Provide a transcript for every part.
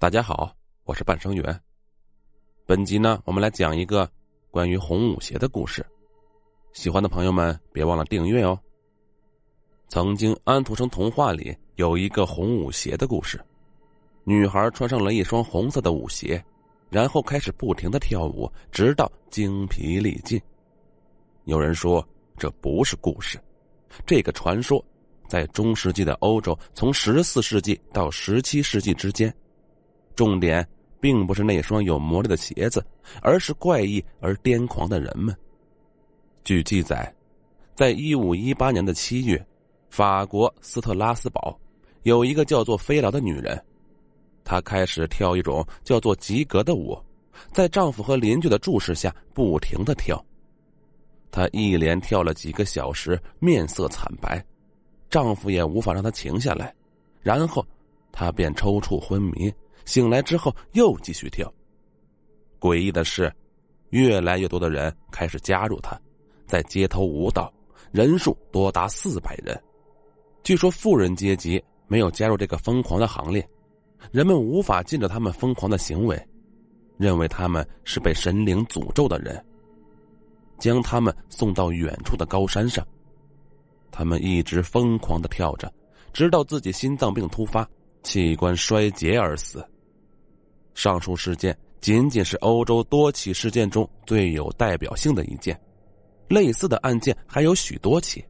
大家好，我是半生缘。本集呢，我们来讲一个关于红舞鞋的故事。喜欢的朋友们别忘了订阅哦。曾经安徒生童话里有一个红舞鞋的故事，女孩穿上了一双红色的舞鞋，然后开始不停的跳舞，直到精疲力尽。有人说这不是故事，这个传说在中世纪的欧洲，从十四世纪到十七世纪之间。重点并不是那双有魔力的鞋子，而是怪异而癫狂的人们。据记载，在一五一八年的七月，法国斯特拉斯堡有一个叫做菲劳的女人，她开始跳一种叫做吉格的舞，在丈夫和邻居的注视下不停的跳。她一连跳了几个小时，面色惨白，丈夫也无法让她停下来，然后她便抽搐昏迷。醒来之后又继续跳。诡异的是，越来越多的人开始加入他，在街头舞蹈，人数多达四百人。据说富人阶级没有加入这个疯狂的行列，人们无法禁止他们疯狂的行为，认为他们是被神灵诅咒的人，将他们送到远处的高山上。他们一直疯狂的跳着，直到自己心脏病突发。器官衰竭而死。上述事件仅仅是欧洲多起事件中最有代表性的一件，类似的案件还有许多起。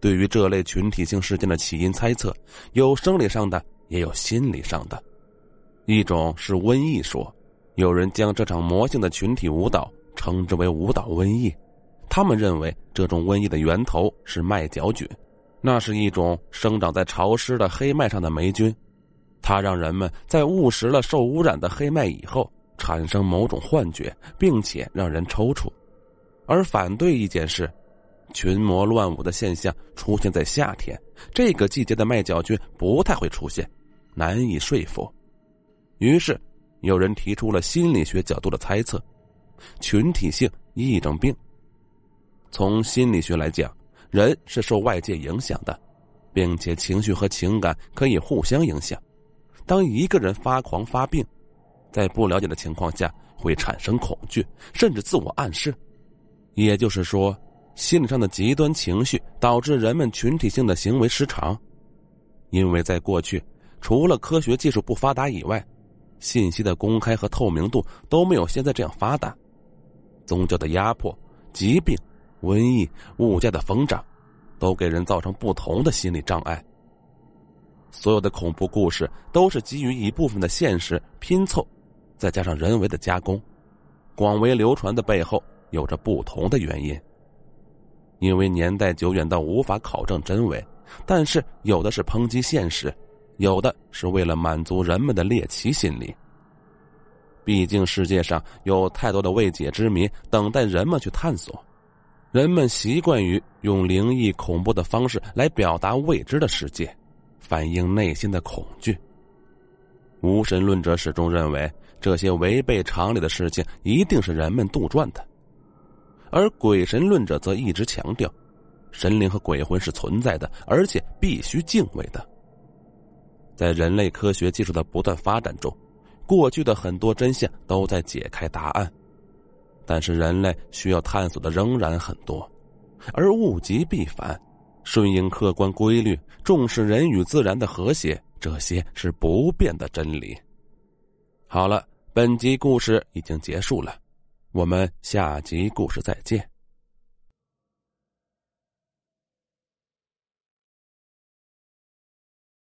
对于这类群体性事件的起因猜测，有生理上的，也有心理上的。一种是瘟疫说，有人将这场魔性的群体舞蹈称之为舞蹈瘟疫，他们认为这种瘟疫的源头是麦角菌。那是一种生长在潮湿的黑麦上的霉菌，它让人们在误食了受污染的黑麦以后产生某种幻觉，并且让人抽搐。而反对意见是，群魔乱舞的现象出现在夏天，这个季节的麦角菌不太会出现，难以说服。于是，有人提出了心理学角度的猜测：群体性癔症病。从心理学来讲。人是受外界影响的，并且情绪和情感可以互相影响。当一个人发狂发病，在不了解的情况下会产生恐惧，甚至自我暗示。也就是说，心理上的极端情绪导致人们群体性的行为失常。因为在过去，除了科学技术不发达以外，信息的公开和透明度都没有现在这样发达。宗教的压迫，疾病。瘟疫、物价的疯涨，都给人造成不同的心理障碍。所有的恐怖故事都是基于一部分的现实拼凑，再加上人为的加工，广为流传的背后有着不同的原因。因为年代久远到无法考证真伪，但是有的是抨击现实，有的是为了满足人们的猎奇心理。毕竟世界上有太多的未解之谜等待人们去探索。人们习惯于用灵异、恐怖的方式来表达未知的世界，反映内心的恐惧。无神论者始终认为，这些违背常理的事情一定是人们杜撰的，而鬼神论者则一直强调，神灵和鬼魂是存在的，而且必须敬畏的。在人类科学技术的不断发展中，过去的很多真相都在解开答案。但是人类需要探索的仍然很多，而物极必反，顺应客观规律，重视人与自然的和谐，这些是不变的真理。好了，本集故事已经结束了，我们下集故事再见。